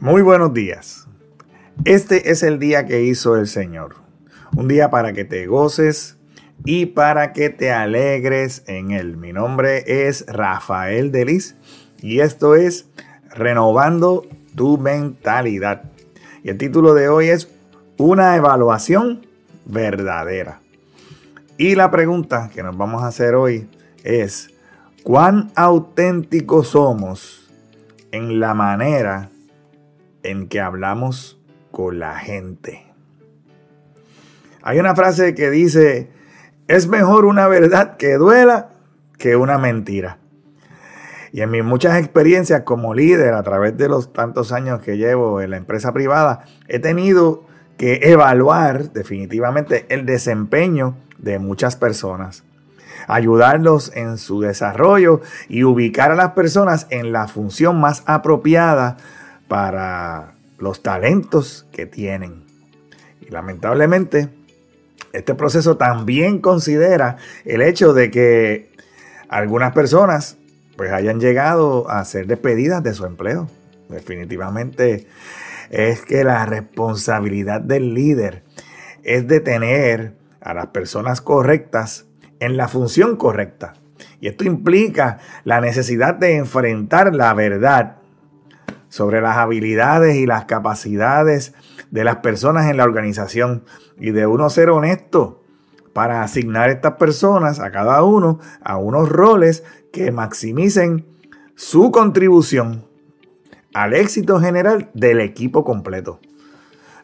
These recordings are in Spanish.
Muy buenos días. Este es el día que hizo el Señor. Un día para que te goces y para que te alegres en él. Mi nombre es Rafael Delis y esto es Renovando tu mentalidad. Y el título de hoy es Una evaluación verdadera. Y la pregunta que nos vamos a hacer hoy es, ¿cuán auténticos somos en la manera en que hablamos con la gente. Hay una frase que dice, es mejor una verdad que duela que una mentira. Y en mis muchas experiencias como líder a través de los tantos años que llevo en la empresa privada, he tenido que evaluar definitivamente el desempeño de muchas personas, ayudarlos en su desarrollo y ubicar a las personas en la función más apropiada para los talentos que tienen. Y lamentablemente, este proceso también considera el hecho de que algunas personas pues hayan llegado a ser despedidas de su empleo. Definitivamente es que la responsabilidad del líder es de tener a las personas correctas en la función correcta. Y esto implica la necesidad de enfrentar la verdad sobre las habilidades y las capacidades de las personas en la organización y de uno ser honesto para asignar estas personas, a cada uno, a unos roles que maximicen su contribución al éxito general del equipo completo.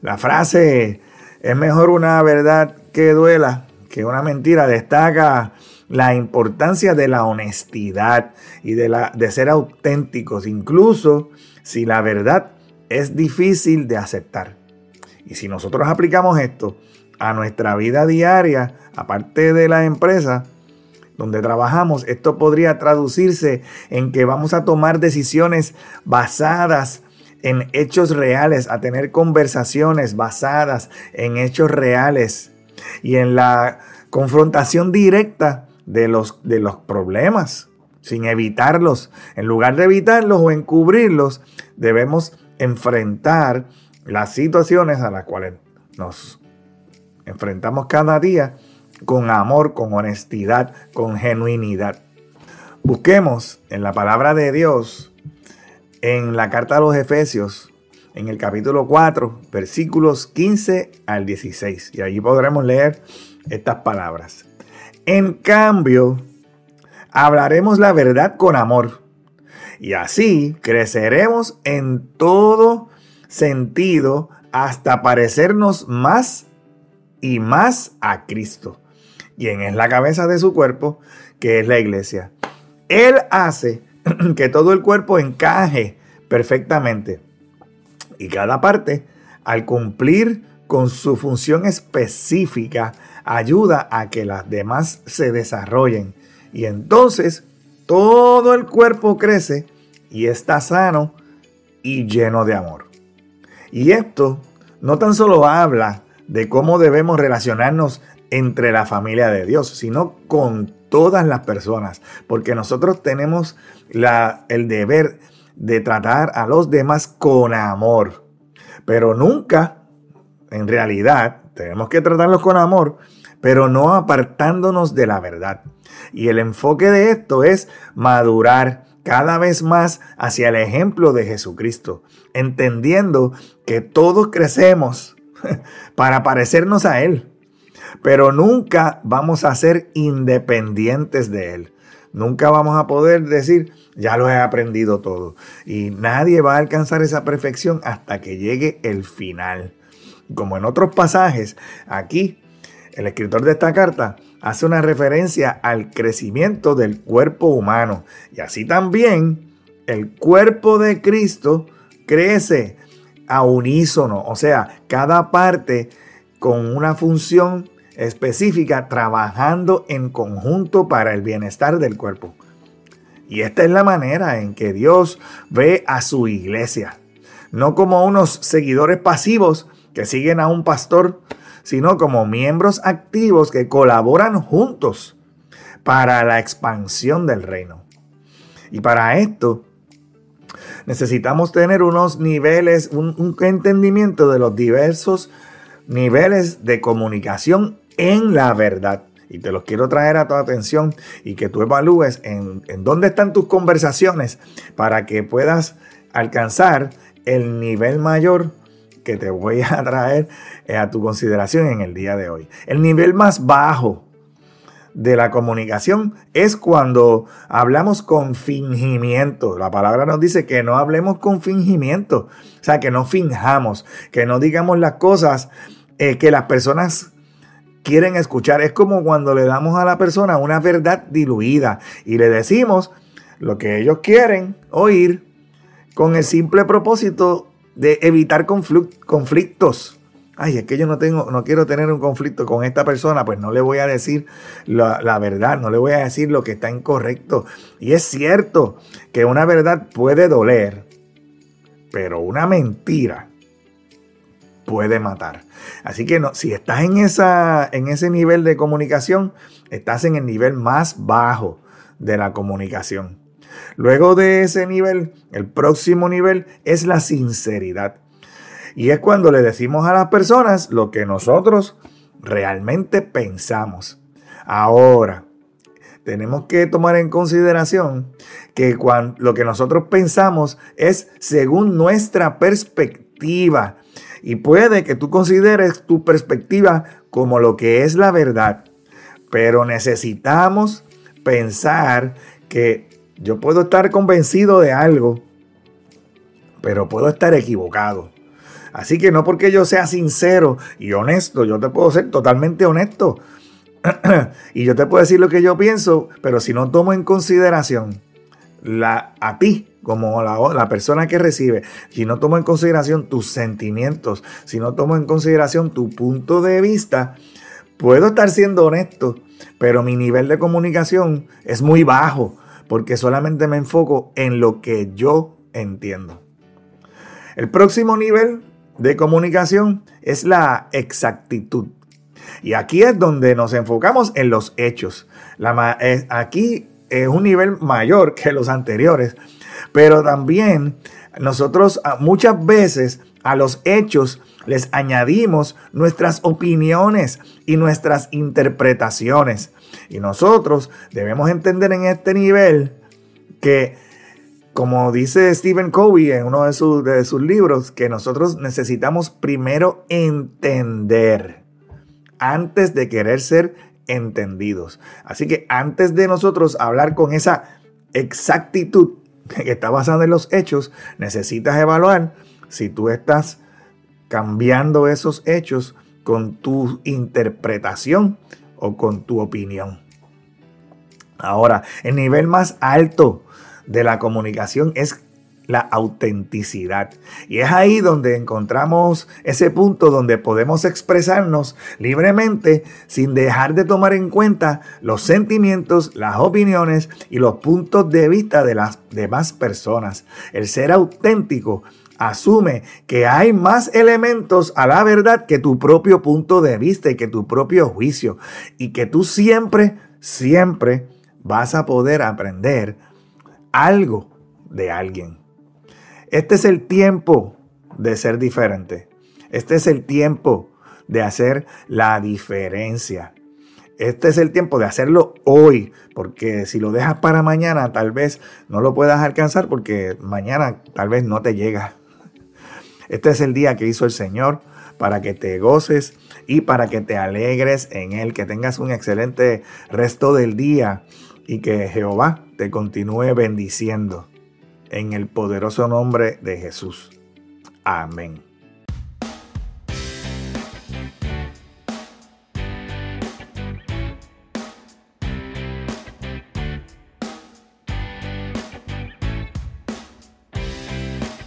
La frase es mejor una verdad que duela que una mentira destaca la importancia de la honestidad y de, la, de ser auténticos, incluso si la verdad es difícil de aceptar. Y si nosotros aplicamos esto a nuestra vida diaria, aparte de la empresa donde trabajamos, esto podría traducirse en que vamos a tomar decisiones basadas en hechos reales, a tener conversaciones basadas en hechos reales y en la confrontación directa de los, de los problemas sin evitarlos. En lugar de evitarlos o encubrirlos, debemos enfrentar las situaciones a las cuales nos enfrentamos cada día con amor, con honestidad, con genuinidad. Busquemos en la palabra de Dios, en la carta a los Efesios, en el capítulo 4, versículos 15 al 16. Y allí podremos leer estas palabras. En cambio, hablaremos la verdad con amor. Y así creceremos en todo sentido hasta parecernos más y más a Cristo, quien es la cabeza de su cuerpo, que es la iglesia. Él hace que todo el cuerpo encaje perfectamente y cada parte, al cumplir con su función específica, ayuda a que las demás se desarrollen y entonces todo el cuerpo crece y está sano y lleno de amor. Y esto no tan solo habla de cómo debemos relacionarnos entre la familia de Dios, sino con todas las personas, porque nosotros tenemos el deber de tratar a los demás con amor, pero nunca, en realidad, tenemos que tratarlos con amor, pero no apartándonos de la verdad. Y el enfoque de esto es madurar cada vez más hacia el ejemplo de Jesucristo, entendiendo que todos crecemos para parecernos a Él, pero nunca vamos a ser independientes de Él. Nunca vamos a poder decir, ya lo he aprendido todo. Y nadie va a alcanzar esa perfección hasta que llegue el final. Como en otros pasajes, aquí el escritor de esta carta hace una referencia al crecimiento del cuerpo humano. Y así también el cuerpo de Cristo crece a unísono, o sea, cada parte con una función específica trabajando en conjunto para el bienestar del cuerpo. Y esta es la manera en que Dios ve a su iglesia, no como unos seguidores pasivos que siguen a un pastor, sino como miembros activos que colaboran juntos para la expansión del reino. Y para esto Necesitamos tener unos niveles, un, entendimiento de los diversos niveles de comunicación en la verdad. Y te los quiero traer a tu atención y que tú evalúes en dónde están tus conversaciones para que puedas alcanzar el nivel mayor que te voy a traer a tu consideración en el día de hoy. El nivel más bajo de la comunicación es cuando hablamos con fingimiento. La palabra nos dice que no hablemos con fingimiento, o sea, que no finjamos, que no digamos las cosas eh, que las personas quieren escuchar. Es como cuando le damos a la persona una verdad diluida y le decimos lo que ellos quieren oír con el simple propósito de evitar conflictos. Ay, es que yo no tengo, no quiero tener un conflicto con esta persona, pues no le voy a decir la, verdad, no le voy a decir lo que está incorrecto. Y es cierto que una verdad puede doler, pero una mentira puede matar. Así que no, si estás en, esa, en ese nivel de comunicación, estás en el nivel más bajo de la comunicación. Luego de ese nivel, el próximo nivel es la sinceridad. Y es cuando le decimos a las personas lo que nosotros realmente pensamos. Ahora, tenemos que tomar en consideración que lo que nosotros pensamos es según nuestra perspectiva y puede que tú consideres tu perspectiva como lo que es la verdad, pero necesitamos pensar que yo puedo estar convencido de algo, pero puedo estar equivocado. Así que no porque yo sea sincero y honesto, yo te puedo ser totalmente honesto. y yo te puedo decir lo que yo pienso, pero si no tomo en consideración la, a ti como la, la, persona que recibe, si no tomo en consideración tus sentimientos, si no tomo en consideración tu punto de vista, puedo estar siendo honesto, pero mi nivel de comunicación es muy bajo, porque solamente me enfoco en lo que yo entiendo. El próximo nivel de comunicación es la exactitud. Y aquí es donde nos enfocamos en los hechos. Aquí es un nivel mayor que los anteriores, pero también nosotros ah, muchas veces a los hechos les añadimos nuestras opiniones y nuestras interpretaciones. Y nosotros debemos entender en este nivel que, como dice Stephen Covey en uno de sus, de sus libros, que nosotros necesitamos primero entender antes de querer ser entendidos. Así que antes de nosotros hablar con esa exactitud que está basada en los hechos, necesitas evaluar si tú estás cambiando esos hechos con tu interpretación o con tu opinión. Ahora, el nivel más alto de la comunicación es la autenticidad. Y es ahí donde encontramos ese punto donde podemos expresarnos libremente sin dejar de tomar en cuenta los sentimientos, las opiniones y los puntos de vista de las demás personas. El ser auténtico asume que hay más elementos a la verdad que tu propio punto de vista y que tu propio juicio. Y que tú siempre, siempre vas a poder aprender algo de alguien. Este es el tiempo de ser diferente. Este es el tiempo de hacer la diferencia. Este es el tiempo de hacerlo hoy, porque si lo dejas para mañana, tal vez no lo puedas alcanzar porque mañana tal vez no te llega. Este es el día que hizo el Señor para que te goces y para que te alegres en Él, que tengas un excelente resto del día y que Jehová te continúe bendiciendo en el poderoso nombre de Jesús. Amén.